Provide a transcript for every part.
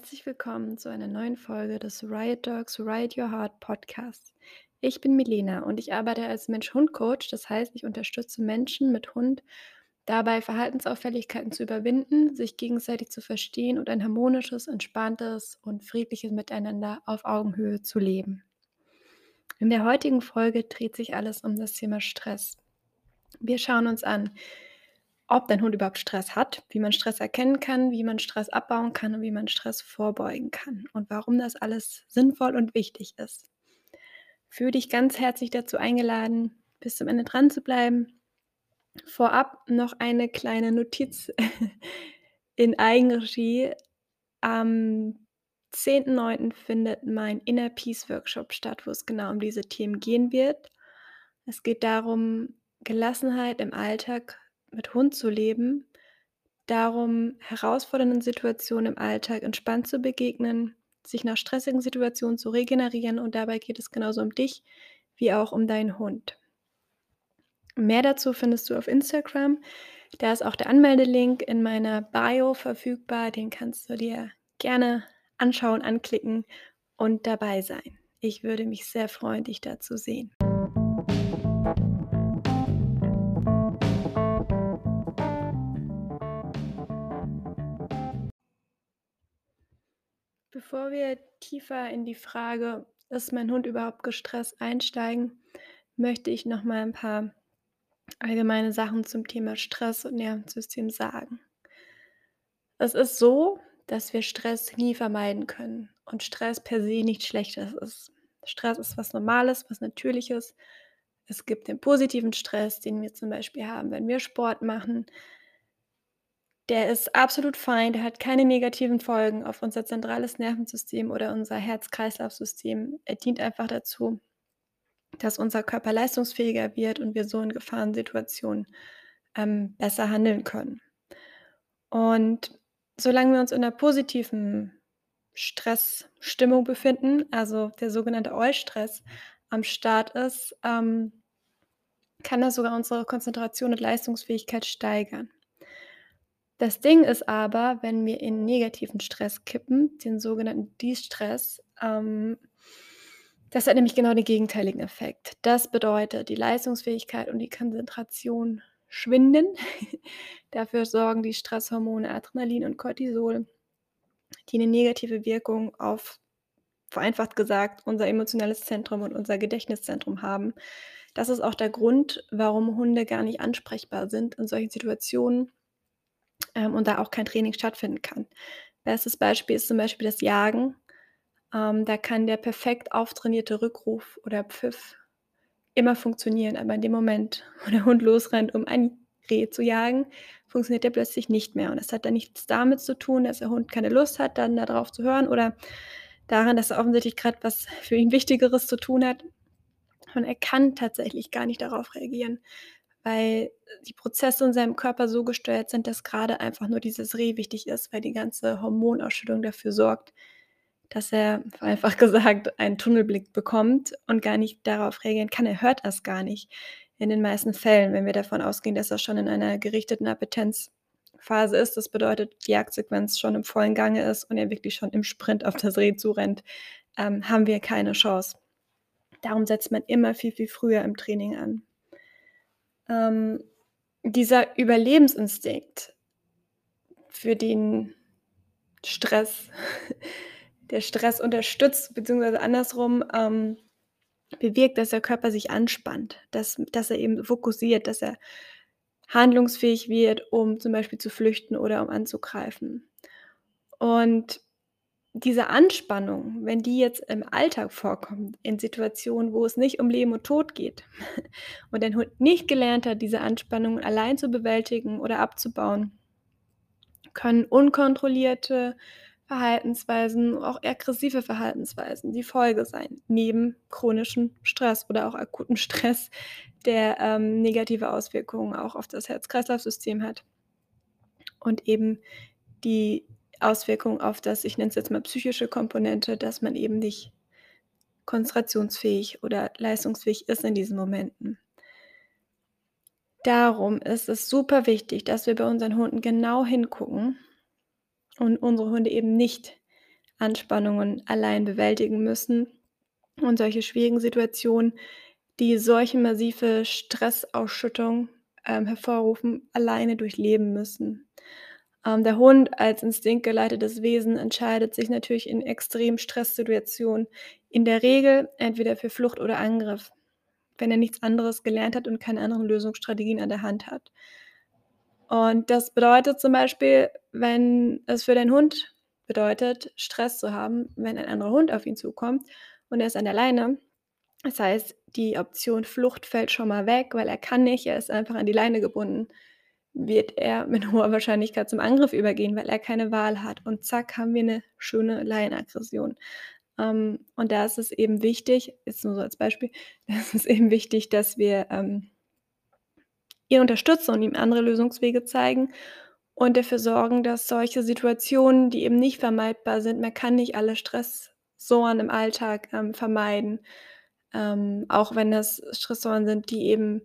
Herzlich willkommen zu einer neuen Folge des Riot Dogs Riot Your Heart Podcasts. Ich bin Milena und ich arbeite als Mensch-Hund-Coach. Das heißt, ich unterstütze Menschen mit Hund dabei, Verhaltensauffälligkeiten zu überwinden, sich gegenseitig zu verstehen und ein harmonisches, entspanntes und friedliches Miteinander auf Augenhöhe zu leben. In der heutigen Folge dreht sich alles um das Thema Stress. Wir schauen uns an, ob dein Hund überhaupt Stress hat, wie man Stress erkennen kann, wie man Stress abbauen kann und wie man Stress vorbeugen kann und warum das alles sinnvoll und wichtig ist. Fühle dich ganz herzlich dazu eingeladen, bis zum Ende dran zu bleiben. Vorab noch eine kleine Notiz in Eigenregie. Am 10.9. findet mein Inner Peace Workshop statt, wo es genau um diese Themen gehen wird. Es geht darum, Gelassenheit im Alltag mit Hund zu leben, darum, herausfordernden Situationen im Alltag entspannt zu begegnen, sich nach stressigen Situationen zu regenerieren und dabei geht es genauso um dich wie auch um deinen Hund. Mehr dazu findest du auf Instagram. Da ist auch der Anmeldelink in meiner Bio verfügbar. Den kannst du dir gerne anschauen, anklicken und dabei sein. Ich würde mich sehr freuen, dich da zu sehen. Bevor wir tiefer in die Frage, ist mein Hund überhaupt gestresst, einsteigen, möchte ich noch mal ein paar allgemeine Sachen zum Thema Stress und Nervensystem sagen. Es ist so, dass wir Stress nie vermeiden können und Stress per se nichts Schlechtes ist. Stress ist was Normales, was Natürliches. Es gibt den positiven Stress, den wir zum Beispiel haben, wenn wir Sport machen. Der ist absolut fein, der hat keine negativen Folgen auf unser zentrales Nervensystem oder unser Herz-Kreislauf-System. Er dient einfach dazu, dass unser Körper leistungsfähiger wird und wir so in Gefahrensituationen ähm, besser handeln können. Und solange wir uns in einer positiven Stressstimmung befinden, also der sogenannte Eustress am Start ist, ähm, kann das sogar unsere Konzentration und Leistungsfähigkeit steigern. Das Ding ist aber, wenn wir in negativen Stress kippen, den sogenannten De-Stress, ähm, das hat nämlich genau den gegenteiligen Effekt. Das bedeutet, die Leistungsfähigkeit und die Konzentration schwinden. Dafür sorgen die Stresshormone Adrenalin und Cortisol, die eine negative Wirkung auf, vereinfacht gesagt, unser emotionales Zentrum und unser Gedächtniszentrum haben. Das ist auch der Grund, warum Hunde gar nicht ansprechbar sind in solchen Situationen ähm, und da auch kein Training stattfinden kann. Bestes Beispiel ist zum Beispiel das Jagen. Ähm, da kann der perfekt auftrainierte Rückruf oder Pfiff immer funktionieren, aber in dem Moment, wo der Hund losrennt, um ein Reh zu jagen, funktioniert der plötzlich nicht mehr. Und das hat dann nichts damit zu tun, dass der Hund keine Lust hat, dann darauf zu hören oder daran, dass er offensichtlich gerade was für ihn Wichtigeres zu tun hat. Und er kann tatsächlich gar nicht darauf reagieren weil die Prozesse in seinem Körper so gesteuert sind, dass gerade einfach nur dieses Reh wichtig ist, weil die ganze Hormonausschüttung dafür sorgt, dass er einfach gesagt einen Tunnelblick bekommt und gar nicht darauf reagieren kann. Er hört das gar nicht in den meisten Fällen, wenn wir davon ausgehen, dass er schon in einer gerichteten Appetenzphase ist. Das bedeutet, die Jagdsequenz schon im vollen Gange ist und er wirklich schon im Sprint auf das Reh zurennt, ähm, haben wir keine Chance. Darum setzt man immer viel, viel früher im Training an ähm, dieser Überlebensinstinkt, für den Stress, der Stress unterstützt, beziehungsweise andersrum ähm, bewirkt, dass der Körper sich anspannt, dass, dass er eben fokussiert, dass er handlungsfähig wird, um zum Beispiel zu flüchten oder um anzugreifen. Und diese Anspannung, wenn die jetzt im Alltag vorkommt, in Situationen, wo es nicht um Leben und Tod geht und dein Hund nicht gelernt hat, diese Anspannung allein zu bewältigen oder abzubauen, können unkontrollierte Verhaltensweisen, auch aggressive Verhaltensweisen die Folge sein, neben chronischem Stress oder auch akutem Stress, der ähm, negative Auswirkungen auch auf das Herz-Kreislauf-System hat. Und eben die Auswirkungen auf das, ich nenne es jetzt mal psychische Komponente, dass man eben nicht konzentrationsfähig oder leistungsfähig ist in diesen Momenten. Darum ist es super wichtig, dass wir bei unseren Hunden genau hingucken und unsere Hunde eben nicht Anspannungen allein bewältigen müssen und solche schwierigen Situationen, die solche massive Stressausschüttung, ähm, hervorrufen, alleine durchleben müssen. Ähm, der Hund als instinktgeleitetes Wesen entscheidet sich natürlich in extremen Stresssituationen in der Regel entweder für Flucht oder Angriff, wenn er nichts anderes gelernt hat und keine anderen Lösungsstrategien an der Hand hat. Und das bedeutet zum Beispiel, wenn es für deinen Hund bedeutet, Stress zu haben, wenn ein anderer Hund auf ihn zukommt und er ist an der Leine. Das heißt, die Option Flucht fällt schon mal weg, weil er kann nicht, er ist einfach an die Leine gebunden wird er mit hoher Wahrscheinlichkeit zum Angriff übergehen, weil er keine Wahl hat. Und zack, haben wir eine schöne Laienaggression. Ähm, und da ist es eben wichtig, jetzt nur so als Beispiel, da ist es eben wichtig, dass wir ähm, ihn unterstützen und ihm andere Lösungswege zeigen und dafür sorgen, dass solche Situationen, die eben nicht vermeidbar sind, man kann nicht alle Stressoren im Alltag ähm, vermeiden, ähm, auch wenn das Stressoren sind, die eben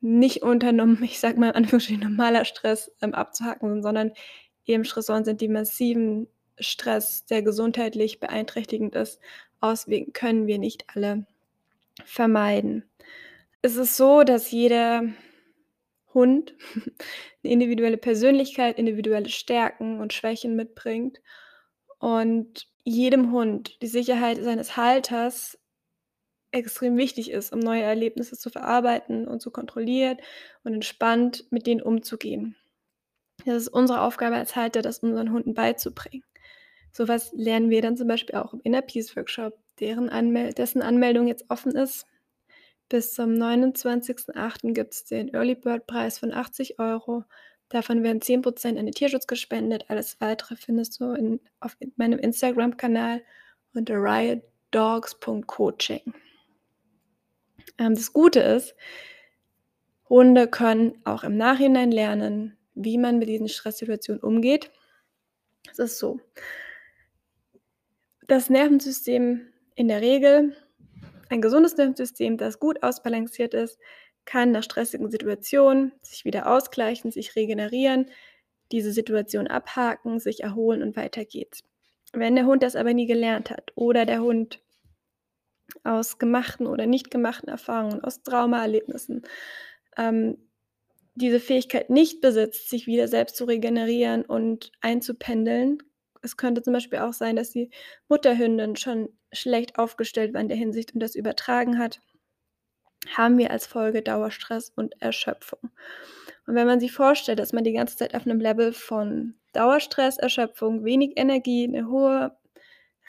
nicht unter ich sage mal in Anführungsstrichen normaler Stress, ähm, abzuhacken sind, sondern eben Stressoren sind, die massiven Stress, der gesundheitlich beeinträchtigend ist, auswirken, können wir nicht alle vermeiden. Es ist so, dass jeder Hund 'ne individuelle Persönlichkeit, individuelle Stärken und Schwächen mitbringt und jedem Hund die Sicherheit seines Halters extrem wichtig ist, um neue Erlebnisse zu verarbeiten und zu kontrollieren und entspannt mit denen umzugehen. Das ist unsere Aufgabe als Halter, das unseren Hunden beizubringen. So was lernen wir dann zum Beispiel auch im Inner Peace Workshop, Anmel dessen Anmeldung jetzt offen ist. Bis zum 29.08. gibt es den Early Bird Preis von 80 Euro. Davon werden 10% an den Tierschutz gespendet. Alles Weitere findest du in auf meinem Instagram-Kanal unter riotdogs.coaching. Ähm, das Gute ist, Hunde können auch im Nachhinein lernen, wie man mit diesen Stresssituationen umgeht. Es ist so. Das Nervensystem in der Regel ein gesundes Nervensystem, das gut ausbalanciert ist, kann nach stressigen Situationen sich wieder ausgleichen, sich regenerieren, diese Situation abhaken, sich erholen und weiter geht's. Wenn der Hund das aber nie gelernt hat oder der Hund aus gemachten oder nicht gemachten Erfahrungen, aus Traumaerlebnissen, ähm, diese Fähigkeit nicht besitzt, sich wieder selbst zu regenerieren und einzupendeln. Es könnte zum Beispiel auch sein, dass die Mutterhündin schon schlecht aufgestellt war in der Hinsicht und das übertragen hat, haben wir als Folge Dauerstress und Erschöpfung. Und wenn man sich vorstellt, dass man die ganze Zeit auf einem Level von Dauerstress, Erschöpfung, wenig Energie, eine hohe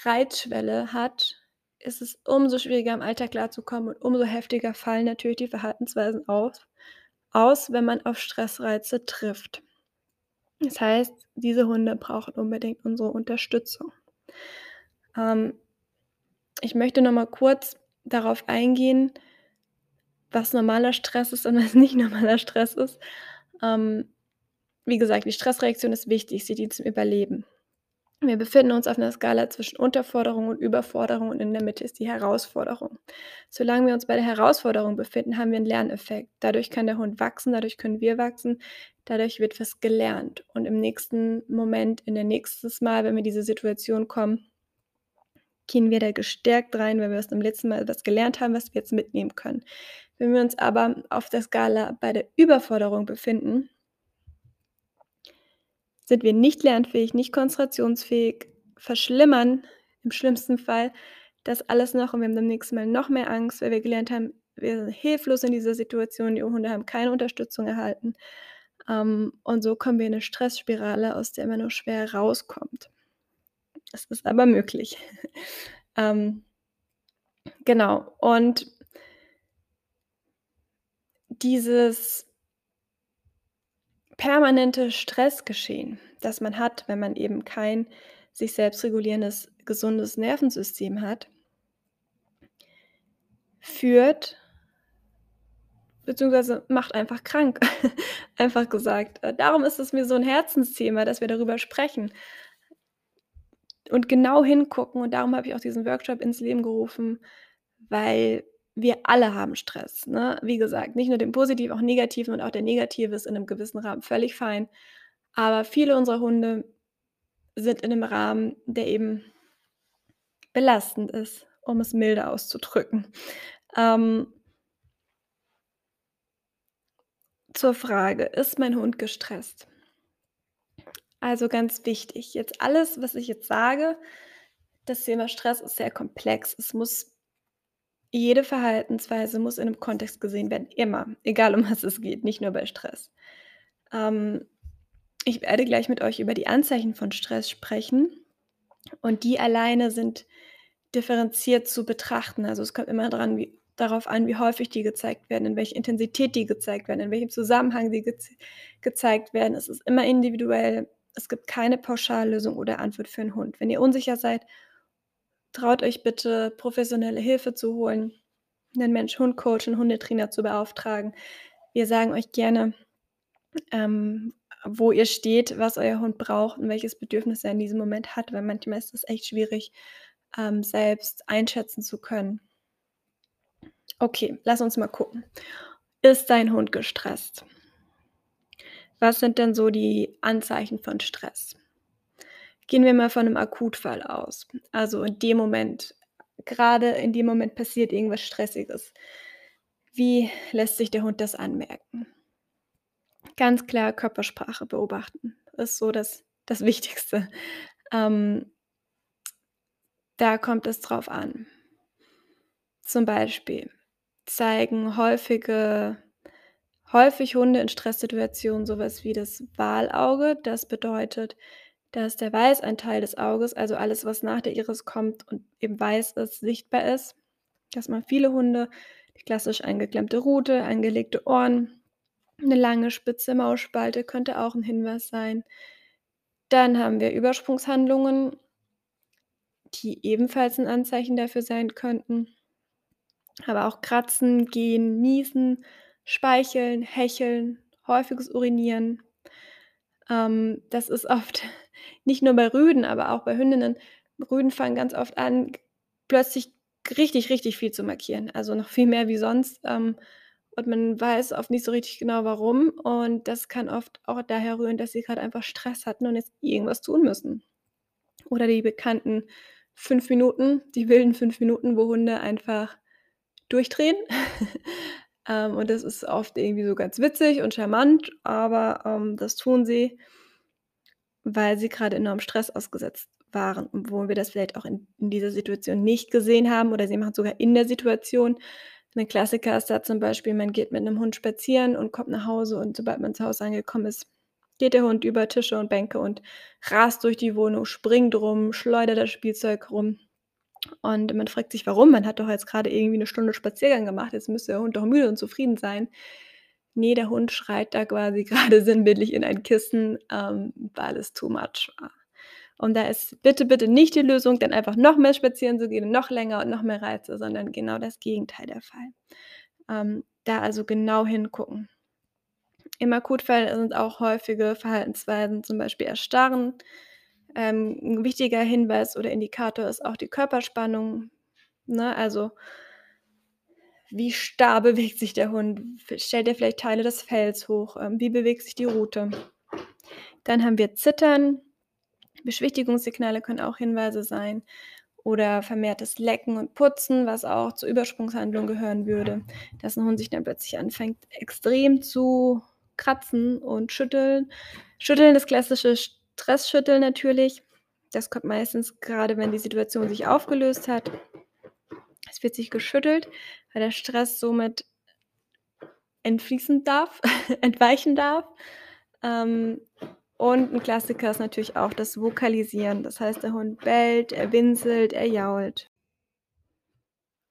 Reitschwelle hat, ist es umso schwieriger, im Alltag klarzukommen und umso heftiger fallen natürlich die Verhaltensweisen aus, aus, wenn man auf Stressreize trifft. Das heißt, diese Hunde brauchen unbedingt unsere Unterstützung. Ähm, ich möchte noch mal kurz darauf eingehen, was normaler Stress ist und was nicht normaler Stress ist. Ähm, wie gesagt, die Stressreaktion ist wichtig, sie dient zum Überleben. Wir befinden uns auf einer Skala zwischen Unterforderung und Überforderung und in der Mitte ist die Herausforderung. Solange wir uns bei der Herausforderung befinden, haben wir einen Lerneffekt. Dadurch kann der Hund wachsen, dadurch können wir wachsen, dadurch wird was gelernt. Und im nächsten Moment, in der nächsten Mal, wenn wir in diese Situation kommen, gehen wir da gestärkt rein, weil wir aus dem letzten Mal was gelernt haben, was wir jetzt mitnehmen können. Wenn wir uns aber auf der Skala bei der Überforderung befinden, sind wir nicht lernfähig, nicht konzentrationsfähig, verschlimmern im schlimmsten Fall das alles noch und wir haben beim nächsten Mal noch mehr Angst, weil wir gelernt haben, wir sind hilflos in dieser Situation, die Hunde haben keine Unterstützung erhalten. Ähm, und so kommen wir in eine Stressspirale, aus der man nur schwer rauskommt. Es ist aber möglich. ähm, genau. Und dieses permanente Stressgeschehen, das man hat, wenn man eben kein sich selbst regulierendes, gesundes Nervensystem hat, führt beziehungsweise macht einfach krank, einfach gesagt. Äh, darum ist es mir so ein Herzensthema, dass wir darüber sprechen und genau hingucken und darum habe ich auch diesen Workshop ins Leben gerufen, weil wir alle haben Stress, ne? Wie gesagt, nicht nur den positiven, auch negativen und auch der negative ist in 'nem gewissen Rahmen völlig fein. Aber viele unserer Hunde sind in 'nem Rahmen, der eben belastend ist, um es milde auszudrücken. Ähm zur Frage: Ist mein Hund gestresst? Also, ganz wichtig, jetzt alles, was ich jetzt sage das Thema Stress ist sehr komplex. Es muss jede Verhaltensweise muss in 'nem Kontext gesehen werden, immer, egal um was es geht, nicht nur bei Stress. Ähm, ich werde gleich mit euch über die Anzeichen von Stress sprechen und die alleine sind differenziert zu betrachten. Also, es kommt immer dran wie darauf an, wie häufig die gezeigt werden, in welcher Intensität die gezeigt werden, in welchem Zusammenhang die gez gezeigt werden. Es ist immer individuell. Es gibt keine Pauschallösung oder Antwort für 'n Hund. Wenn ihr unsicher seid, traut euch bitte, professionelle Hilfe zu holen, 'nen Mensch-Hund-Coach, 'n Hundetrainer zu beauftragen. Wir sagen euch gerne, ähm, wo ihr steht, was euer Hund braucht und welches Bedürfnis er in diesem Moment hat, weil manchmal ist das echt schwierig, ähm, selbst einschätzen zu können. Okay, lass uns mal gucken. Ist dein Hund gestresst? Was sind denn so die Anzeichen von Stress? Gehen wir mal von 'nem Akutfall aus. Also, in dem Moment grade in dem Moment passiert irgendwas Stressiges. Wie lässt sich der Hund das anmerken? Ganz klar Körpersprache beobachten ist so das das Wichtigste. Ähm da kommt es drauf an. Zum Beispiel zeigen häufige häufig Hunde in Stresssituationen so was wie das Walauge. Das bedeutet, dass der Weißanteil des Auges, also alles, was nach der Iris kommt und eben weiß ist, sichtbar ist. Das machen viele Hunde. Die klassisch eingeklemmte Rute, angelegte Ohren, 'ne lange spitze Mausspalte könnte auch 'n Hinweis sein. Dann haben wir Übersprungshandlungen die ebenfalls 'n Anzeichen dafür sein könnten. Aber auch Kratzen, Gehen, Niesen, Speicheln, Hecheln, häufiges Urinieren. Ähm, das ist oft nicht nur bei Rüden, aber auch bei Hündinnen Rüden fangen ganz oft an, plötzlich richtig, richtig viel zu markieren, also noch viel mehr wie sonst, ähm, und man weiß oft nicht so richtig genau warum und das kann oft auch daher rühren, dass sie grad einfach Stress hatten und jetzt irgendwas tun müssen. Oder die bekannten 5 Minuten, die wilden 5 Minuten, wo Hunde einfach durchdrehen. Ähm, und das ist oft irgendwie so ganz witzig und charmant, aber, ähm, das tun sie weil sie grade enormem Stress ausgesetzt waren, obwohl wir das vielleicht auch in in dieser Situation nicht gesehen haben oder sie machen's sogar in der Situation. 'N Klassiker ist da zum Beispiel, man geht mit 'nem Hund spazieren und kommt nach Hause und sobald man zu Hause angekommen ist, geht der Hund über Tische und Bänke und rast durch die Wohnung, springt rum, schleudert das Spielzeug rum. Und man fragt sich: „Warum? Man hat doch jetzt grade irgendwie 'ne Stunde Spaziergang gemacht. Jetzt müsste der Hund doch müde und zufrieden sein.“ Ne, der Hund schreit da quasi grade sinnbildlich in ein Kissen, ähm, weil es too much war. Und da ist bitte, bitte nicht die Lösung, dann einfach noch mehr spazieren zu gehen noch länger und noch mehr Reize, sondern genau das Gegenteil der Fall. Ähm, da also genau hingucken. Im Akutfall sind auch häufige Verhaltensweisen, zum Beispiel Erstarren. Ähm, 'n wichtiger Hinweis oder Indikator ist auch die Körperspannung, ne? Also wie starr bewegt sich der Hund? Stellt er vielleicht Teile des Fells hoch? Ähm, wie bewegt sich die Rute? Dann haben wir Zittern. Beschwichtigungssignale können auch Hinweise sein oder vermehrtes Lecken und Putzen, was auch zur Übersprungshandlung gehören würde, dass 'n Hund sich dann plötzlich anfängt, extrem zu kratzen und schütteln. Schütteln ist klassische Stressschütteln natürlich. Das kommt meistens grade, wenn die Situation sich aufgelöst hat. Es wird sich geschüttelt, weil der Stress somit entfließen darf, entweichen darf. Ähm, und 'n Klassiker ist natürlich auch das Vokalisieren. Das heißt, der Hund bellt, er winselt, er jault.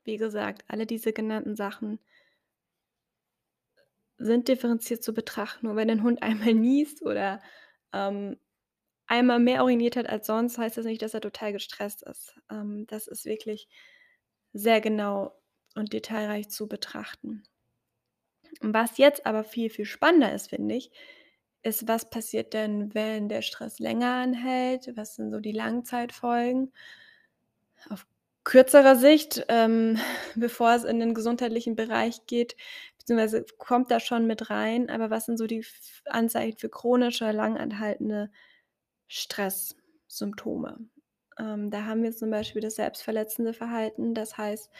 Wie gesagt, alle diese genannten Sachen sind differenziert zu betrachten. Nur wenn ein Hund einmal niest oder, ähm, einmal mehr uriniert hat als sonst, heißt das nicht, dass er total gestresst ist. Ähm, das ist wirklich sehr genau und detailreich zu betrachten. Was jetzt aber viel, viel spannender ist, finde ich, ist, was passiert denn, wenn der Stress länger anhält? Was sind so die Langzeitfolgen? Auf kürzerer Sicht, ähm, bevor es in den gesundheitlichen Bereich geht, beziehungsweise kommt da schon mit rein, aber was sind so die Anzeichen für chronische, lang anhaltende Stresssymptome? Ähm, da haben wir zum Beispiel das selbstverletzende Verhalten. Das heißt,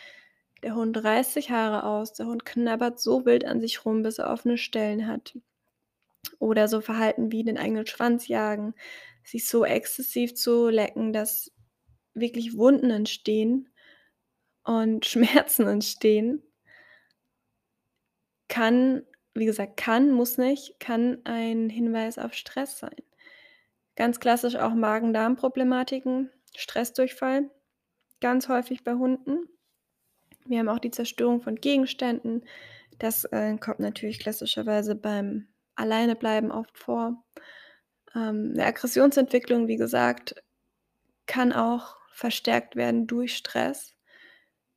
der Hund reißt sich Haare aus, der Hund knabbert so wild an sich rum, bis er offene Stellen hat. Oder so Verhalten wie den eigenen Schwanz jagen, sich so exzessiv zu lecken, dass wirklich Wunden entstehen und Schmerzen entstehen. Kann wie gesagt, kann, muss nicht, kann ein Hinweis auf Stress sein. Ganz klassisch auch Magen-Darm-Problematiken, Stressdurchfall, ganz häufig bei Hunden. Wir haben auch die Zerstörung von Gegenständen. Das, äh, kommt natürlich klassischerweise beim Alleinebleiben oft vor. Ähm, 'ne Aggressionsentwicklung, wie gesagt, kann auch verstärkt werden durch Stress.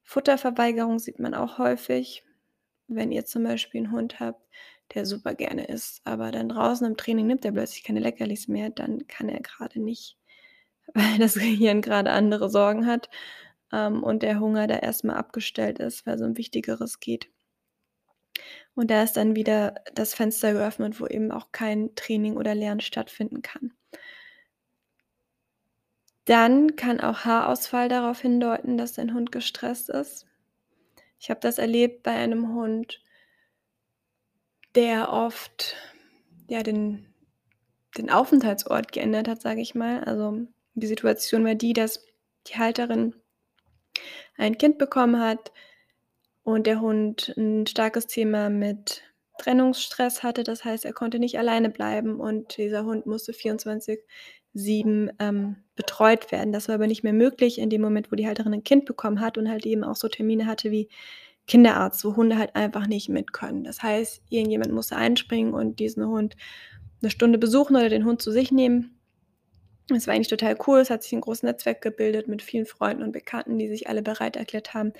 Futterverweigerung sieht man auch häufig. Wenn ihr zum Beispiel 'n Hund habt, der super gerne isst, aber dann draußen im Training nimmt er plötzlich keine Leckerlis mehr, dann kann er grade nicht, weil das Gehirn grade andere Sorgen hat, ähm, und der Hunger da erst mal abgestellt ist, weil's um Wichtigeres geht. Und da ist dann wieder das Fenster geöffnet, wo eben auch kein Training oder Lernen stattfinden kann. Dann kann auch Haarausfall darauf hindeuten, dass dein Hund gestresst ist. Ich habe das erlebt bei einem Hund der oft, ja, den den Aufenthaltsort geändert hat, sage ich mal. Also, die Situation war die, dass die Halterin ein Kind bekommen hat und der Hund 'n starkes Thema mit Trennungsstress hatte. Das heißt, er konnte nicht alleine bleiben und dieser Hund musste 24/7, ähm, betreut werden. Das war aber nicht mehr möglich in dem Moment, wo die Halterin 'n Kind bekommen hat und halt eben auch so Termine hatte wie Kinderarzt, wo Hunde halt einfach nicht mit können. Das heißt, irgendjemand musste einspringen und diesen Hund 'ne Stunde besuchen oder den Hund zu sich nehmen. Das war eigentlich total cool. Es hat sich 'n großes Netzwerk gebildet mit vielen Freunden und Bekannten, die sich alle bereit erklärt haben,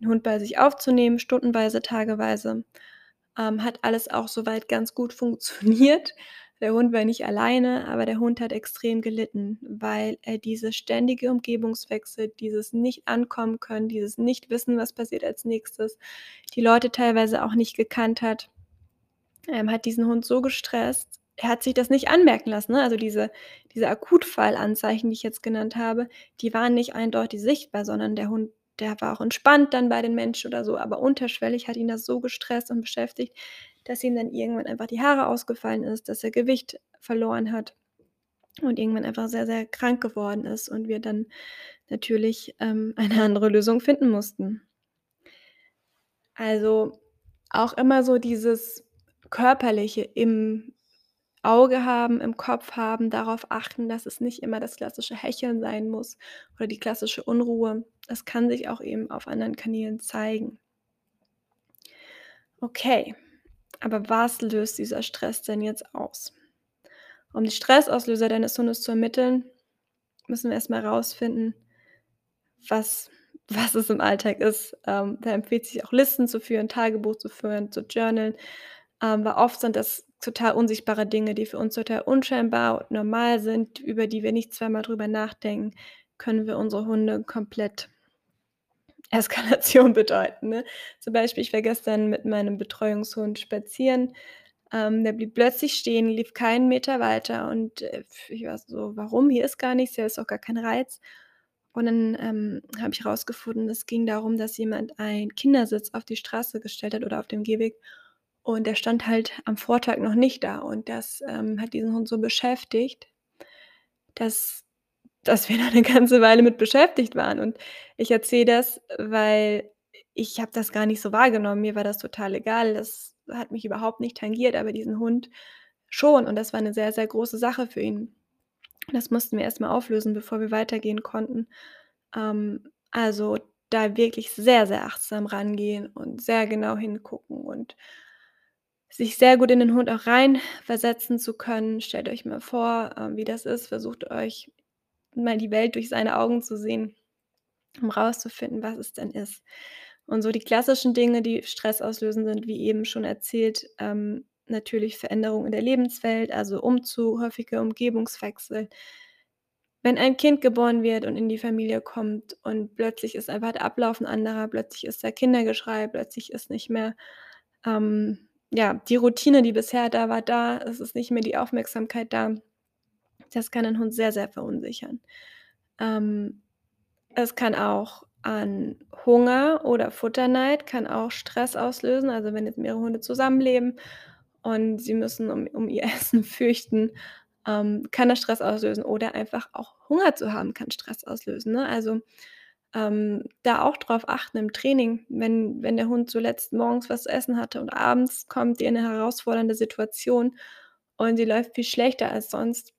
den Hund bei sich aufzunehmen, stundenweise, tageweise. Ähm, hat alles auch so weit ganz gut funktioniert. Der Hund war nicht alleine, aber der Hund hat extrem gelitten, weil er diese ständige Umgebungswechsel, dieses Nicht-Ankommen-Können, dieses Nicht-Wissen, was passiert als Nächstes, die Leute teilweise auch nicht gekannt hat, ähm, hat diesen Hund so gestresst. Er hat sich das nicht anmerken lassen, ne? Also, diese diese Akutfallanzeichen, die ich jetzt genannt habe, die waren nicht eindeutig sichtbar, sondern der Hund, der war auch entspannt dann bei den Menschen oder so, aber unterschwellig hat ihn das so gestresst und beschäftigt, dass ihm dann irgendwann einfach die Haare ausgefallen ist, dass er Gewicht verloren hat und irgendwann einfach sehr, sehr krank geworden ist und wir dann natürlich, ähm, eine andere Lösung finden mussten. Also, auch immer so dieses Körperliche im Auge haben, im Kopf haben, darauf achten, dass es nicht immer das klassische Hecheln sein muss oder die klassische Unruhe. Es kann sich auch eben auf anderen Kanälen zeigen. Okay, aber was löst dieser Stress denn jetzt aus? Um die Stressauslöser deines Hundes zu ermitteln, müssen wir erst mal rausfinden, was was es im Alltag ist. Ähm, da empfiehlt sich auch Listen zu führen, Tagebuch zu führen, zu journalen, ähm, weil oft sind das total unsichtbare Dinge, die für uns total unscheinbar und normal sind, über die wir nicht zweimal drüber nachdenken, können für unsere Hunde komplett Eskalation bedeuten, ne? Zum Beispiel, ich war gestern mit meinem Betreuungshund spazieren. Ähm, der blieb plötzlich stehen, lief keinen Meter weiter und, äh, ich war so: „Warum? Hier ist gar nichts, hier ist auch gar kein Reiz.“ Und dann, ähm, habe ich rausgefunden, es ging darum, dass jemand einen Kindersitz auf die Straße gestellt hat oder auf dem Gehweg und der stand halt am Vortag noch nicht da und das, ähm, hat diesen Hund so beschäftigt, dass dass wir da 'ne ganze Weile mit beschäftigt waren. Und ich erzähle das, weil ich habe das gar nicht so wahrgenommen. Mir war das total egal. Das hat mich überhaupt nicht tangiert, aber diesen Hund schon und das war 'ne sehr, sehr große Sache für ihn. Das mussten wir erst mal auflösen, bevor wir weitergehen konnten. Ähm, also, da wirklich sehr, sehr achtsam rangehen und sehr genau hingucken und sich sehr gut in den Hund auch reinversetzen zu können. Stellt euch mal vor, ähm, wie das ist. Versucht euch mal die Welt durch seine Augen zu sehen, um rauszufinden, was es denn ist. Und so die klassischen Dinge, die Stress auslösen, sind, wie eben schon erzählt, ähm, natürlich Veränderung in der Lebenswelt, also Umzug, häufiger Umgebungswechsel. Wenn ein Kind geboren wird und in die Familie kommt und plötzlich ist einfach der Ablauf 'n anderer, plötzlich ist da Kindergeschrei, plötzlich ist nicht mehr, ähm, ja, die Routine, die bisher da war, da. Es ist nicht mehr die Aufmerksamkeit da. Das kann 'nen Hund sehr, sehr verunsichern. Ähm, es kann auch an Hunger oder Futterneid kann auch Stress auslösen. Also, wenn jetzt mehrere Hunde zusammenleben und sie müssen um um ihr Essen fürchten, ähm, kann das Stress auslösen oder einfach auch Hunger zu haben, kann Stress auslösen, ne? Also, ähm, da auch drauf achten im Training, wenn wenn der Hund zuletzt morgens was zu essen hatte und abends kommt ihr in 'ne herausfordernde Situation und sie läuft viel schlechter als sonst,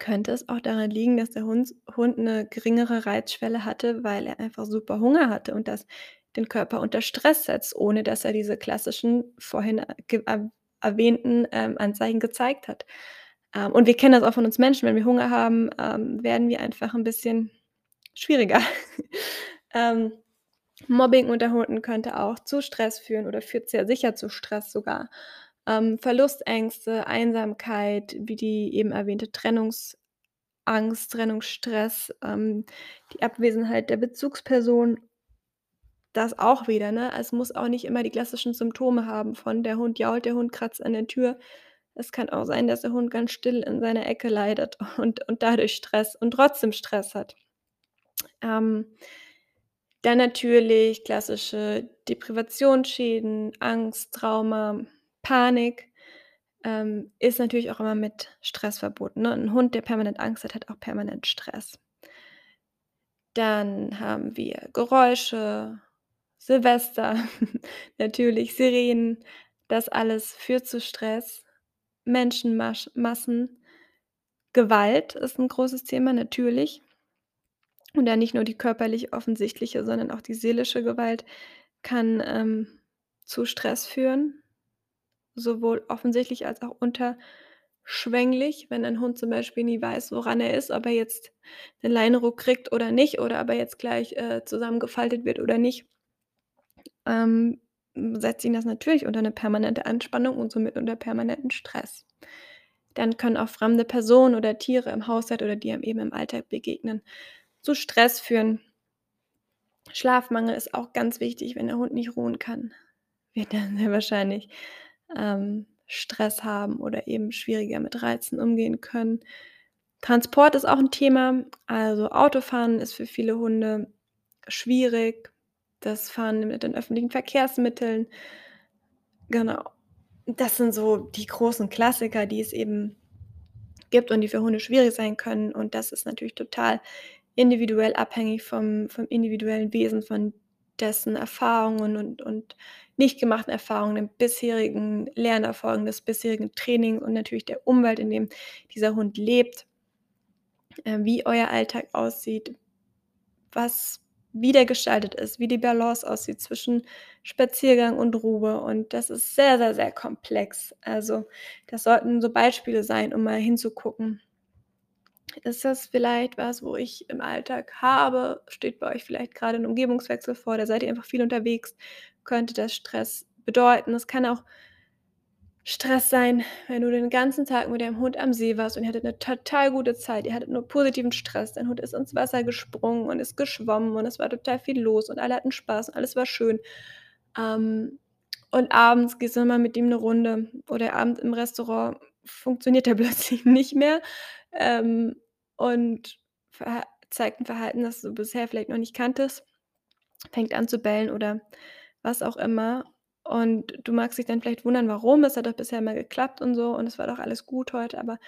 könnte es auch daran liegen, dass der Hund Hund 'ne geringere Reizschwelle hatte, weil er einfach super Hunger hatte und das den Körper unter Stress setzt, ohne dass er diese klassischen vorhin erw erwähnten, ähm, Anzeichen gezeigt hat. Ähm, und wir kennen das auch von uns Menschen, wenn wir Hunger haben, ähm, werden wir einfach 'n bisschen schwieriger. Ähm, Mobbing unter Hunden könnte auch zu Stress führen oder führt sehr sicher zu Stress sogar. Ähm, Verlustängste, Einsamkeit, wie die eben erwähnte Trennungsangst, Trennungsstress, ähm, die Abwesenheit der Bezugsperson. Das auch wieder, ne? Es muss auch nicht immer die klassischen Symptome haben von der Hund jault, der Hund kratzt an der Tür. Es kann auch sein, dass der Hund ganz still in seiner Ecke leidet und und dadurch Stress und trotzdem Stress hat. Ähm, dann natürlich klassische Deprivationsschäden, Angst, Trauma, Panik, ähm, ist natürlich auch immer mit Stress verbunden, ne? 'N Hund, der permanent Angst hat, hat auch permanent Stress. Dann haben wir Geräusche, Silvester, natürlich Sirenen. Das alles führt zu Stress, Menschenmasch Massen. Gewalt ist 'n großes Thema, natürlich. Und dann nicht nur die körperlich offensichtliche, sondern auch die seelische Gewalt kann, ähm, zu Stress führen, sowohl offensichtlich als auch unterschwänglich, wenn ein Hund zum Beispiel nie weiß, woran er ist, ob er jetzt 'nen Leinenruck kriegt oder nicht oder ob er jetzt gleich, äh, zusammengefaltet wird oder nicht. Ähm, setzt ihn das natürlich unter 'ne permanente Anspannung und somit unter permanenten Stress. Dann können auch fremde Personen oder Tiere im Haushalt oder die einem eben im Alltag begegnen, zu Stress führen. Schlafmangel ist auch ganz wichtig, wenn der Hund nicht ruhen kann, wird er sehr wahrscheinlich, ähm, Stress haben oder eben schwieriger mit Reizen umgehen können. Transport ist auch 'n Thema, also Autofahren ist für viele Hunde schwierig, das Fahren mit den öffentlichen Verkehrsmitteln. Genau. Das sind so die großen Klassiker, die es eben gibt und die für Hunde schwierig sein können. Und das ist natürlich total individuell abhängig vom vom individuellen Wesen, von dessen Erfahrungen und und nicht gemachten Erfahrungen, den bisherigen Lernerfolgen, des bisherigen Trainings und natürlich der Umwelt, in dem dieser Hund lebt. Äh, wie euer Alltag aussieht, was wie der gestaltet ist, wie die Balance aussieht zwischen Spaziergang und Ruhe. Und das ist sehr, sehr, sehr komplex. Also, das sollten so Beispiele sein, um mal hinzugucken. Ist das vielleicht was, wo ich im Alltag habe? Steht bei euch vielleicht grade 'n Umgebungswechsel vor, da seid ihr einfach viel unterwegs? Könnte das Stress bedeuten? Es kann auch Stress sein, wenn du den ganzen Tag mit deinem Hund am See warst und ihr hattet 'ne total gute Zeit. Ihr hattet nur positiven Stress. Dein Hund ist ins Wasser gesprungen und ist geschwommen und es war total viel los und alle hatten Spaß und alles war schön. Ähm, und abends gehst du noch mal mit ihm 'ne Runde oder abends im Restaurant funktioniert der plötzlich nicht mehr, ähm, und zeigt 'n Verhalten, das du bisher vielleicht noch nicht kanntest, fängt an zu bellen oder was auch immer. Und du magst dich dann vielleicht wundern: „Warum? Es hat doch bisher immer geklappt und so und es war doch alles gut heute.“ Aber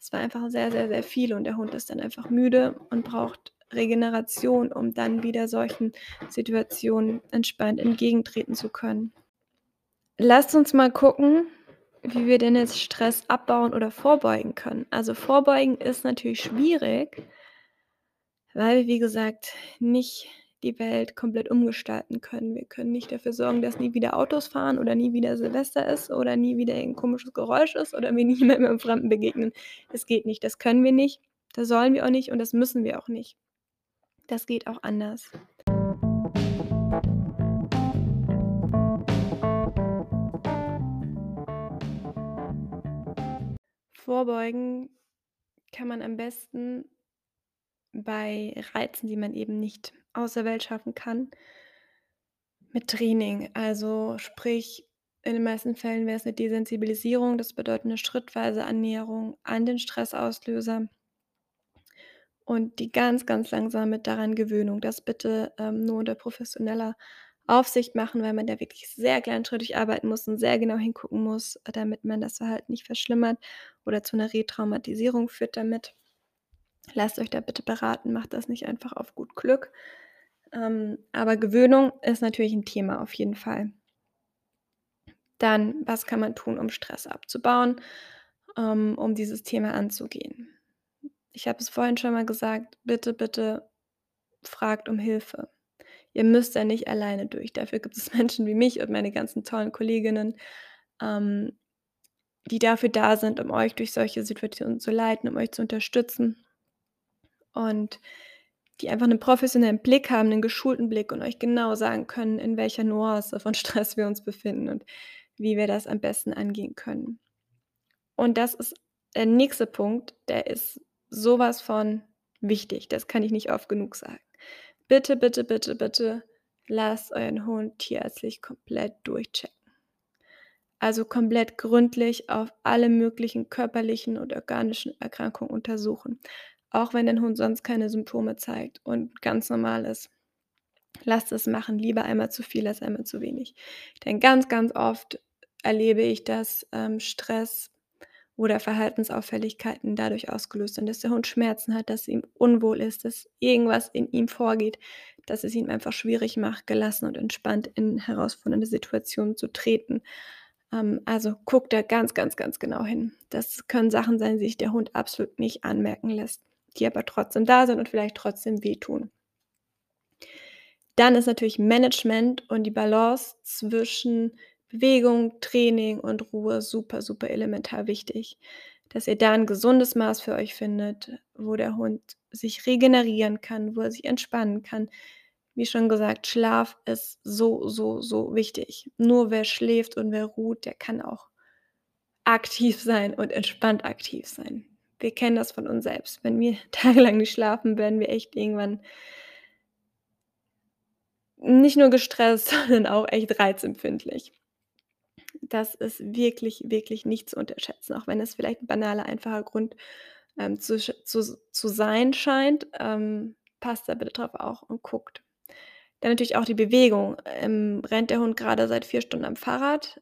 es war einfach sehr, sehr, sehr viel und der Hund ist dann einfach müde und braucht Regeneration, um dann wieder solchen Situationen entspannt entgegentreten zu können. Lasst uns mal gucken, wie wir denn jetzt Stress abbauen oder vorbeugen können. Also, vorbeugen ist natürlich schwierig weil, wie gesagt, nicht die Welt komplett umgestalten können. Wir können nicht dafür sorgen, dass nie wieder Autos fahren oder nie wieder Silvester ist oder nie wieder irgend 'n komisches Geräusch ist oder wir nie mehr 'nem Fremden begegnen. Das geht nicht, das können wir nicht, das sollen wir auch nicht und das müssen wir auch nicht. Das geht auch anders. Vorbeugen kann man am besten bei Reizen, die man eben nicht aus der Welt schaffen kann mit Training. Also, sprich, in den meisten Fällen wäre es 'ne Desensibilisierung, das bedeutet 'ne schrittweise Annäherung an den Stressauslöser und die ganz, ganz langsame daran Gewöhnung. Das bitte, ähm, nur unter professioneller Aufsicht machen, weil man da wirklich sehr kleinschrittig arbeiten muss und sehr genau hingucken muss, damit man das Verhalten nicht verschlimmert oder zu 'ner Retraumatisierung führt damit. Lasst euch da bitte beraten, macht das nicht einfach auf gut Glück. Ähm, aber Gewöhnung ist natürlich 'n Thema auf jeden Fall. Dann, was kann man tun, um Stress abzubauen, ähm, um dieses Thema anzugehen? Ich habe es vorhin schon mal gesagt, bitte, bitte fragt um Hilfe. Ihr müsst da nicht alleine durch. Dafür gibt es Menschen wie mich und meine ganzen tollen Kolleginnen, ähm, die dafür da sind, um euch durch solche Situationen zu leiten, um euch zu unterstützen und die einfach 'nen professionellen Blick haben, 'nen geschulten Blick und euch genau sagen können, in welcher Nuance von Stress wir uns befinden und wie wir das am besten angehen können. Und das ist der nächste Punkt, der ist so was von wichtig. Das kann ich nicht oft genug sagen. Bitte, bitte, bitte, bitte lasst euren Hund tierärztlich komplett durchchecken. Also, komplett gründlich auf alle möglichen körperlichen und organischen Erkrankungen untersuchen, auch wenn dein Hund sonst keine Symptome zeigt und ganz normal ist. Lasst es machen, lieber einmal zu viel als einmal zu wenig. Denn ganz, ganz oft erlebe ich, dass, ähm, Stress oder Verhaltensauffälligkeiten dadurch ausgelöst sind, dass der Hund Schmerzen hat, dass ihm unwohl ist, dass irgendwas in ihm vorgeht, dass es ihm einfach schwierig macht, gelassen und entspannt in herausfordernde Situationen zu treten. Ähm, also, guckt da ganz, ganz, ganz genau hin. Das können Sachen sein, die sich der Hund absolut nicht anmerken lässt, die aber trotzdem da sind und vielleicht trotzdem wehtun. Dann ist natürlich Management und die Balance zwischen Bewegung, Training und Ruhe super, super elementar wichtig, dass ihr da 'n gesundes Maß für euch findet, wo der Hund sich regenerieren kann, wo er sich entspannen kann. Wie schon gesagt, Schlaf ist so, so, so wichtig. Nur wer schläft und wer ruht, der kann auch aktiv sein und entspannt aktiv sein. Wir kennen das von uns selbst. Wenn wir tagelang nicht schlafen, werden wir echt irgendwann nicht nur gestresst, sondern auch echt reizempfindlich. Das ist wirklich, wirklich nicht zu unterschätzen, auch wenn es vielleicht 'n banaler, einfacher Grund, ähm, zu zu zu sein scheint. Ähm, passt da bitte drauf auch und guckt. Dann natürlich auch die Bewegung. Ähm, rennt der Hund grade seit 4 Stunden am Fahrrad,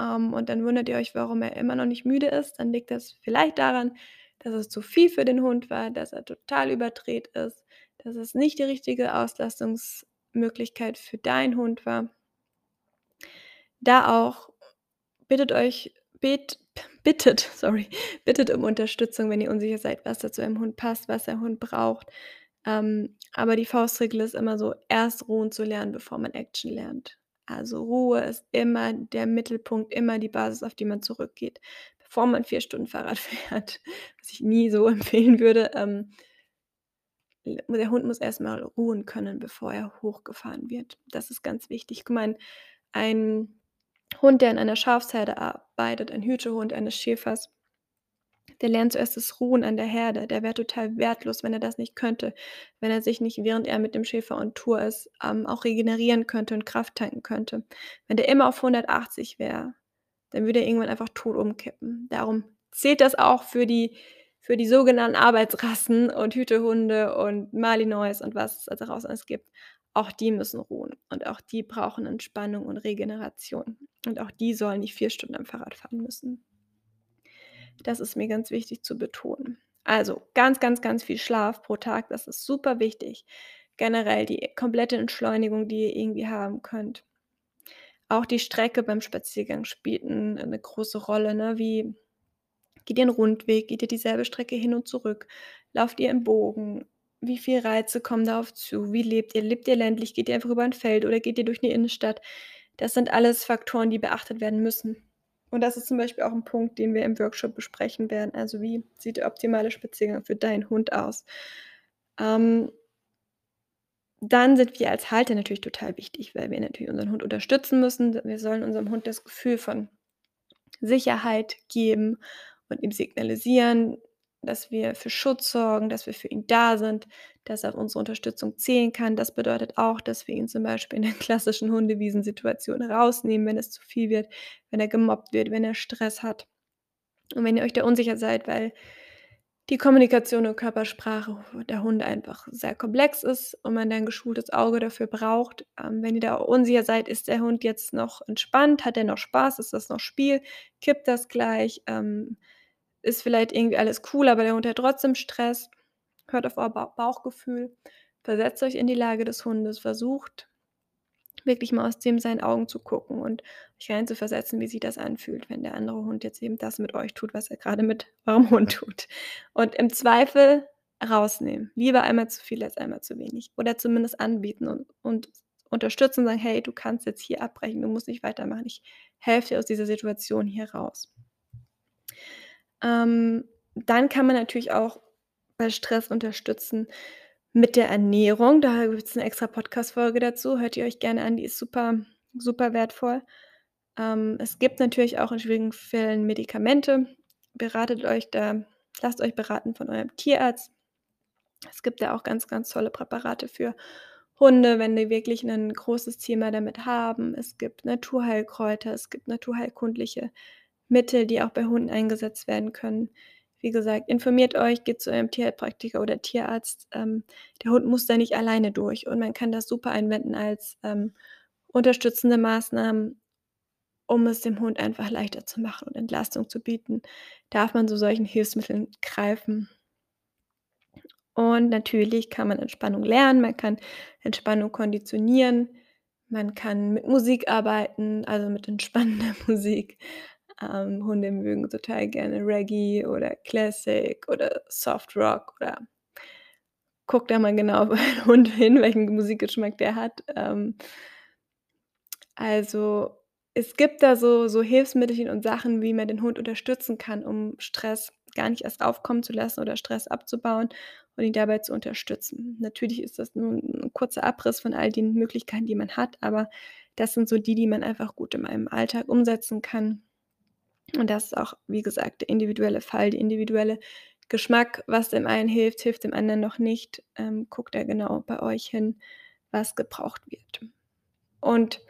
ähm, und dann wundert ihr euch, warum er immer noch nicht müde ist, dann liegt das vielleicht daran, dass es zu viel für den Hund war, dass er total überdreht ist, dass es nicht die richtige Auslastungsmöglichkeit für deinen Hund war. Da auch bittet euch bet bittet, sorry, bittet um Unterstützung, wenn ihr unsicher seid, was da zu eurem Hund passt, was der Hund braucht. Ähm, aber die Faustregel ist immer so, erst ruhen zu lernen, bevor man Action lernt. Also, Ruhe ist immer der Mittelpunkt, immer die Basis, auf die man zurückgeht, bevor man 4 Stunden Fahrrad fährt, was ich nie so empfehlen würde. Ähm der Hund muss erst mal ruhen können, bevor er hochgefahren wird. Das ist ganz wichtig. Mal, ein ein Hund, der in einer Schafsherde arbeitet, ein Hütehund eines Schäfers, der lernt zuerst das Ruhen an der Herde. Der wäre total wertlos, wenn er das nicht könnte, wenn er sich nicht, während er mit dem Schäfer on Tour ist, ähm, auch regenerieren könnte und Kraft tanken könnte. Wenn der immer auf 180 wäre, dann würde er irgendwann einfach tot umkippen. Darum zählt das auch für die für die sogenannten Arbeitsrassen und Hütehunde und Malinois und was es da draußen alles gibt. Auch die müssen ruhen und auch die brauchen Entspannung und Regeneration. Und auch die sollen nicht 4 Stunden am Fahrrad fahren müssen. Das ist mir ganz wichtig zu betonen. Also, ganz, ganz, ganz viel Schlaf pro Tag, das ist super wichtig. Generell die komplette Entschleunigung, die ihr irgendwie haben könnt. Auch die Strecke beim Spaziergang spielt 'n 'ne große Rolle, ne? Wie geht ihr 'n Rundweg? Geht ihr dieselbe Strecke hin und zurück? Lauft ihr im Bogen? Wie viel Reize kommen da auf zu? Wie lebt ihr? Lebt ihr ländlich? Geht ihr einfach über 'n Feld oder geht ihr durch 'ne Innenstadt? Das sind alles Faktoren, die beachtet werden müssen. Und das ist zum Beispiel auch 'n Punkt, den wir im Workshop besprechen werden. Also, wie sieht der optimale Spaziergang für deinen Hund aus? Ähm dann sind wir als Halter natürlich total wichtig, weil wir natürlich unseren Hund unterstützen müssen. Wir sollen unserem Hund das Gefühl von Sicherheit geben und ihm signalisieren, dass wir für Schutz sorgen, dass wir für ihn da sind, dass er auf unsere Unterstützung zählen kann. Das bedeutet auch, dass wir ihn zum Beispiel in den klassischen Hundewiesensituationen rausnehmen, wenn es zu viel wird, wenn er gemobbt wird, wenn er Stress hat. Und wenn ihr euch da unsicher seid, weil die Kommunikation und Körpersprache der Hunde einfach sehr komplex ist und man dann geschultes Auge dafür braucht. Ähm, wenn ihr da unsicher seid, ist der Hund jetzt noch entspannt? Hat er noch Spaß? Ist das noch Spiel? Kippt das gleich? Ähm, ist vielleicht irgendwie alles cool, aber der Hund hat trotzdem Stress? Hört auf euer Ba Bauchgefühl. Versetzt euch in die Lage des Hundes. Versucht wirklich mal aus dem seinen Augen zu gucken und euch reinzuversetzen, wie sich das anfühlt, wenn der andere Hund jetzt eben das mit euch tut, was er gerade mit eurem Hund tut. Und im Zweifel rausnehmen. Lieber einmal zu viel als einmal zu wenig. Oder zumindest anbieten und und unterstützen und sagen: „Hey, du kannst jetzt hier abbrechen, du musst nicht weitermachen. Ich helfe dir aus dieser Situation hier raus.“ Ähm, dann kann man natürlich auch bei Stress unterstützen mit der Ernährung. Da gibt's 'ne extra Podcast-Folge dazu. Hört ihr euch gerne an, die ist super super wertvoll. Ähm, es gibt natürlich auch in schwierigen Fällen Medikamente. Beratet euch da lasst euch beraten von eurem Tierarzt. Es gibt da auch ganz, ganz tolle Präparate für Hunde, wenn die wirklich 'nen großes Thema damit haben. Es gibt Naturheilkräuter, es gibt naturheilkundliche Mittel, die auch bei Hunden eingesetzt werden können. Wie gesagt, informiert euch, geht zu eurem Tierheilpraktiker oder Tierarzt. Ähm, der Hund muss da nicht alleine durch und man kann das super einwenden als, ähm, unterstützende Maßnahmen, um es dem Hund einfach leichter zu machen und Entlastung zu bieten, darf man zu solchen Hilfsmitteln greifen. Und natürlich kann man Entspannung lernen, man kann Entspannung konditionieren, man kann mit Musik arbeiten, also mit entspannender Musik. Ähm, Hunde mögen total gerne Reggae oder Classic oder Soft Rock oder guckt da mal genau auf euren Hund hin, welchen Musikgeschmack der hat. Ähm also, es gibt da so so Hilfsmittelchen und Sachen, wie man den Hund unterstützen kann, um Stress gar nicht erst aufkommen zu lassen oder Stress abzubauen und ihn dabei zu unterstützen. Natürlich ist das nur 'n kurzer Abriss von all den Möglichkeiten, die man hat, aber das sind so die, die man einfach gut in einem Alltag umsetzen kann. Und das ist auch, wie gesagt, der individuelle Fall, der individuelle Geschmack. Was dem einen hilft, hilft dem anderen noch nicht. Ähm, guckt da genau bei euch hin, was gebraucht wird. Und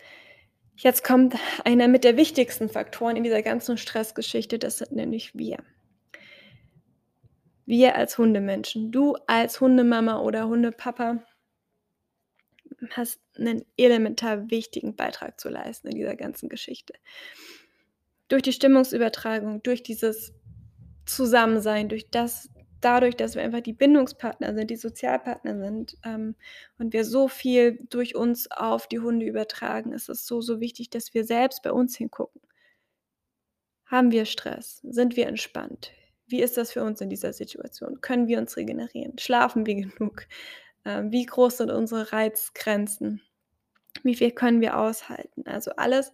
jetzt kommt einer mit der wichtigsten Faktoren in dieser ganzen Stressgeschichte, das sind nämlich wir. Wir als Hundemenschen, du als Hundemama oder Hundepapa hast 'nen elementar wichtigen Beitrag zu leisten in dieser ganzen Geschichte. Durch die Stimmungsübertragung, durch dieses Zusammensein, durch das dadurch, dass wir einfach die Bindungspartner sind, die Sozialpartner sind, ähm, und wir so viel durch uns auf die Hunde übertragen, ist es so, so wichtig, dass wir selbst bei uns hingucken. Haben wir Stress? Sind wir entspannt? Wie ist das für uns in dieser Situation? Können wir uns regenerieren? Schlafen wir genug? Ähm, wie groß sind unsere Reizgrenzen? Wie viel können wir aushalten? Also, alles,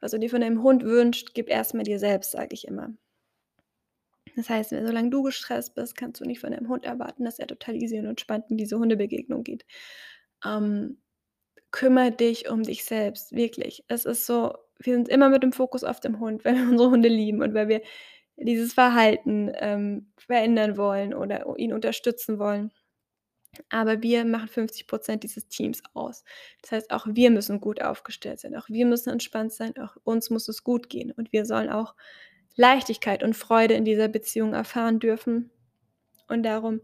was du dir von deinem Hund wünscht, gib erst mal dir selbst, sage ich immer. Das heißt, solange du gestresst bist, kannst du nicht von deinem Hund erwarten, dass er total easy und entspannt in diese Hundebegegnung geht. Ähm, kümmere dich um dich selbst, wirklich. Es ist so, wir sind immer mit dem Fokus auf dem Hund, weil wir unsere Hunde lieben und weil wir dieses Verhalten, ähm, verändern wollen oder ihn unterstützen wollen. Aber wir machen 50 % dieses Teams aus. Das heißt, auch wir müssen gut aufgestellt sein. Auch wir müssen entspannt sein. Auch uns muss es gut gehen. Und wir sollen auch Leichtigkeit und Freude in dieser Beziehung erfahren dürfen. Und darum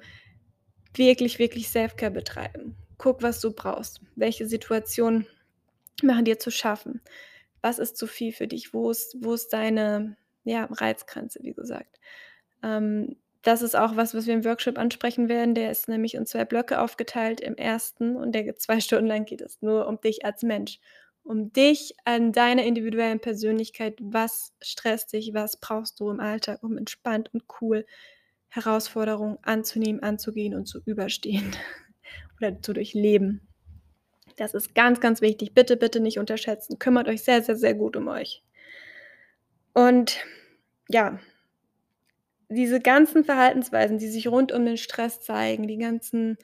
wirklich, wirklich Self-Care betreiben. Guck, was du brauchst. Welche Situationen machen dir zu schaffen? Was ist zu viel für dich? Wo ist wo ist deine, ja, Reizgrenze, wie gesagt? Ähm, das ist auch was, was wir im Workshop ansprechen werden. Der ist nämlich in 2 Blöcke aufgeteilt. Im 1. und der 2 Stunden lang geht es nur um dich als Mensch. Um dich an deiner individuellen Persönlichkeit. Was stresst dich? Was brauchst du im Alltag, um entspannt und cool Herausforderungen anzunehmen, anzugehen und zu überstehen oder zu durchleben? Das ist ganz, ganz wichtig. Bitte, bitte nicht unterschätzen. Kümmert euch sehr, sehr, sehr gut um euch. Und ja diese ganzen Verhaltensweisen, die sich rund um den Stress zeigen, die ganzen,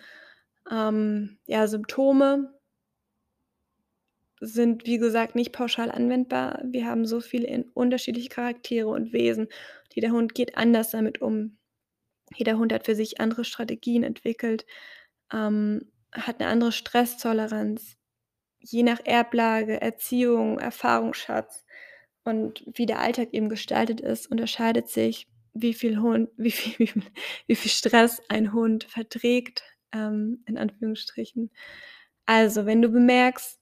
ähm, ja, Symptome sind, wie gesagt, nicht pauschal anwendbar. Wir haben so viele unterschiedliche Charaktere und Wesen. Jeder Hund geht anders damit um. Jeder Hund hat für sich andere Strategien entwickelt, ähm, hat 'ne andere Stresstoleranz, je nach Erblage, Erziehung, Erfahrungsschatz und wie der Alltag eben gestaltet ist, unterscheidet sich wie viel Hund wie viel wie viel wie viel Stress ein Hund verträgt, ähm, in Anführungsstrichen. Also, wenn du bemerkst,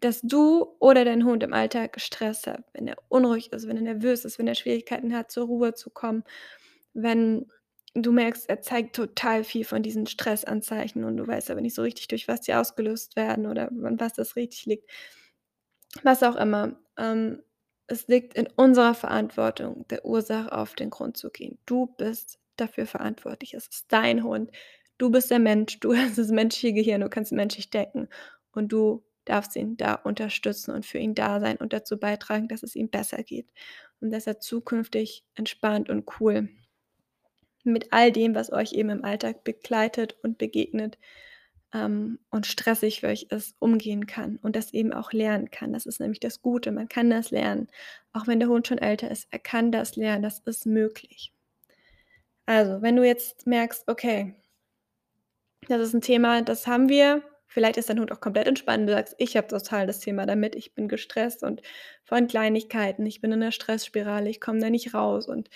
dass du oder dein Hund im Alltag Stress hat, wenn er unruhig ist, wenn er nervös ist, wenn er Schwierigkeiten hat, zur Ruhe zu kommen, wenn du merkst, er zeigt total viel von diesen Stressanzeichen und du weißt aber nicht so richtig, durch was die ausgelöst werden oder an was das richtig liegt. Was auch immer. Ähm, es liegt in unserer Verantwortung, der Ursache auf den Grund zu gehen. Du bist dafür verantwortlich. Es ist dein Hund. Du bist der Mensch. Du hast das menschliche Gehirn. Du kannst menschlich denken. Und du darfst ihn da unterstützen und für ihn da sein und dazu beitragen, dass es ihm besser geht und dass er zukünftig entspannt und cool mit all dem, was euch eben im Alltag begleitet und begegnet, ähm, und stressig für euch ist, umgehen kann und das eben auch lernen kann. Das ist nämlich das Gute. Man kann das lernen. Auch wenn der Hund schon älter ist, er kann das lernen. Das ist möglich. Also, wenn du jetzt merkst, okay, das ist ein Thema, das haben wir. Vielleicht ist dein Hund auch komplett entspannt. Du sagst, ich habe total das Thema damit. Ich bin gestresst und von Kleinigkeiten. Ich bin in einer Stressspirale. Ich komme da nicht raus und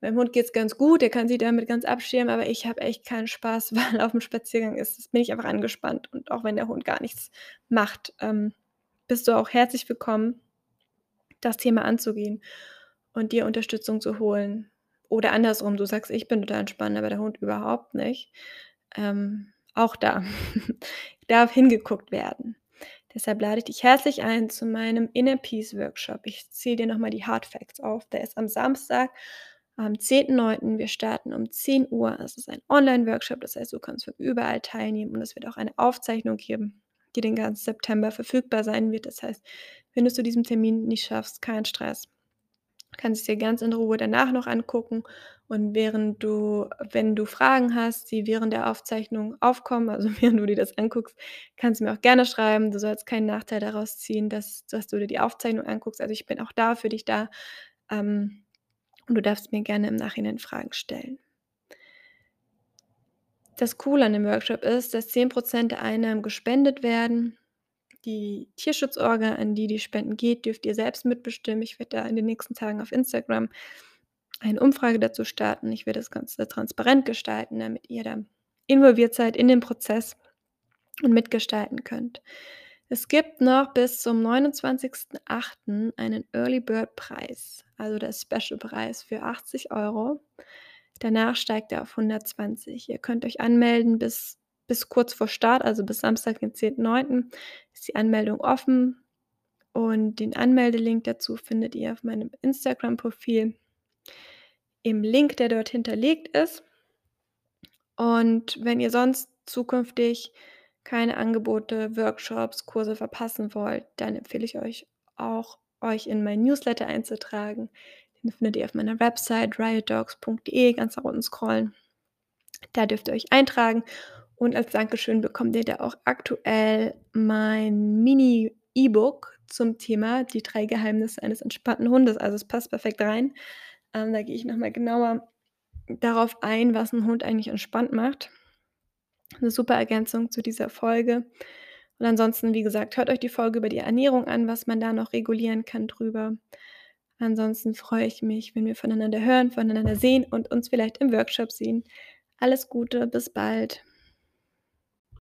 Meinem Hund geht's ganz gut, der kann sich damit ganz abschirmen, aber ich habe echt keinen Spaß, weil auf dem Spaziergang ist bin ich einfach angespannt und auch wenn der Hund gar nichts macht, ähm, bist du auch herzlich willkommen, das Thema anzugehen und dir Unterstützung zu holen. Oder andersrum, du sagst: „Ich bin total entspannt, aber der Hund überhaupt nicht.“ Ähm, auch da darf hingeguckt werden. Deshalb lade ich dich herzlich ein zu meinem Inner Peace Workshop. Ich zähle dir noch mal die Hard Facts auf. Der ist am Samstag am 10.9. Wir starten um 10 Uhr. Es ist ein Online-Workshop, das heißt, du kannst von überall teilnehmen und es wird auch eine Aufzeichnung geben, die den ganzen September verfügbar sein wird. Das heißt, wenn du zu diesem Termin nicht schaffst, kein Stress. Du kannst es dir ganz in Ruhe danach noch angucken und während du, wenn du Fragen hast, die während der Aufzeichnung aufkommen, also während du dir das anguckst, kannst du mir auch gerne schreiben. Du sollst keinen Nachteil daraus ziehen, dass, dass du dir die Aufzeichnung anguckst. Also ich bin auch da für dich da. Ähm, und du darfst mir gerne im Nachhinein Fragen stellen. Das Coole an dem Workshop ist, dass 10% der Einnahmen gespendet werden. Die Tierschutzorga, an die die Spenden geht, dürft ihr selbst mitbestimmen. Ich werde da in den nächsten Tagen auf Instagram eine Umfrage dazu starten. Ich werde das Ganze transparent gestalten, damit ihr da involviert seid in den Prozess und mitgestalten könnt. Es gibt noch bis zum 29.08. einen Early Bird Preis, also der Special-Preis für 80 Euro. Danach steigt er auf 120. Ihr könnt euch anmelden bis, bis kurz vor Start, also bis Samstag, den 10.09. ist die Anmeldung offen. Und den Anmeldelink dazu findet ihr auf meinem Instagram-Profil im Link, der dort hinterlegt ist. Und wenn ihr sonst zukünftig keine Angebote, Workshops, Kurse verpassen wollt, dann empfehle ich euch auch, euch in mein Newsletter einzutragen. Den findet ihr auf meiner Website riotdogs.de, ganz nach unten scrollen. Da dürft ihr euch eintragen und als Dankeschön bekommt ihr da auch aktuell mein Mini-E-Book zum Thema die drei Geheimnisse eines entspannten Hundes. Also es passt perfekt rein. Ähm, da gehe ich nochmal genauer darauf ein, was ein Hund eigentlich entspannt macht. Eine super Ergänzung zu dieser Folge. Und ansonsten, wie gesagt, hört euch die Folge über die Ernährung an, was man da noch regulieren kann drüber. Ansonsten freue ich mich, wenn wir voneinander hören, voneinander sehen und uns vielleicht im Workshop sehen. Alles Gute, bis bald.